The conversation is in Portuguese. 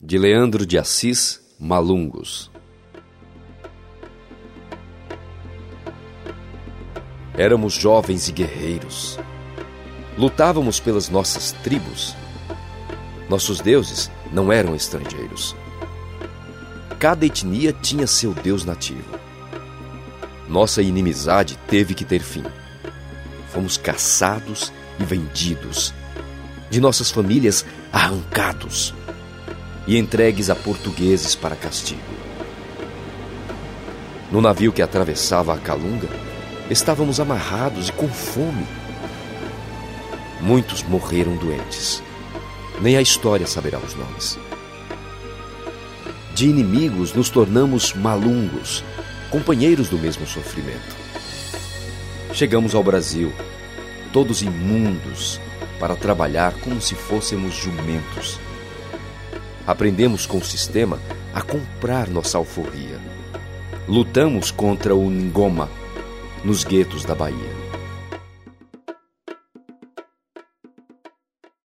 de Leandro de Assis Malungos. Éramos jovens e guerreiros. Lutávamos pelas nossas tribos. Nossos deuses não eram estrangeiros. Cada etnia tinha seu deus nativo. Nossa inimizade teve que ter fim. Fomos caçados e vendidos, de nossas famílias arrancados e entregues a portugueses para castigo. No navio que atravessava a Calunga, estávamos amarrados e com fome. Muitos morreram doentes. Nem a história saberá os nomes. De inimigos nos tornamos malungos, companheiros do mesmo sofrimento. Chegamos ao Brasil, todos imundos, para trabalhar como se fôssemos jumentos Aprendemos com o sistema a comprar nossa alforria. Lutamos contra o Ngoma nos guetos da Bahia.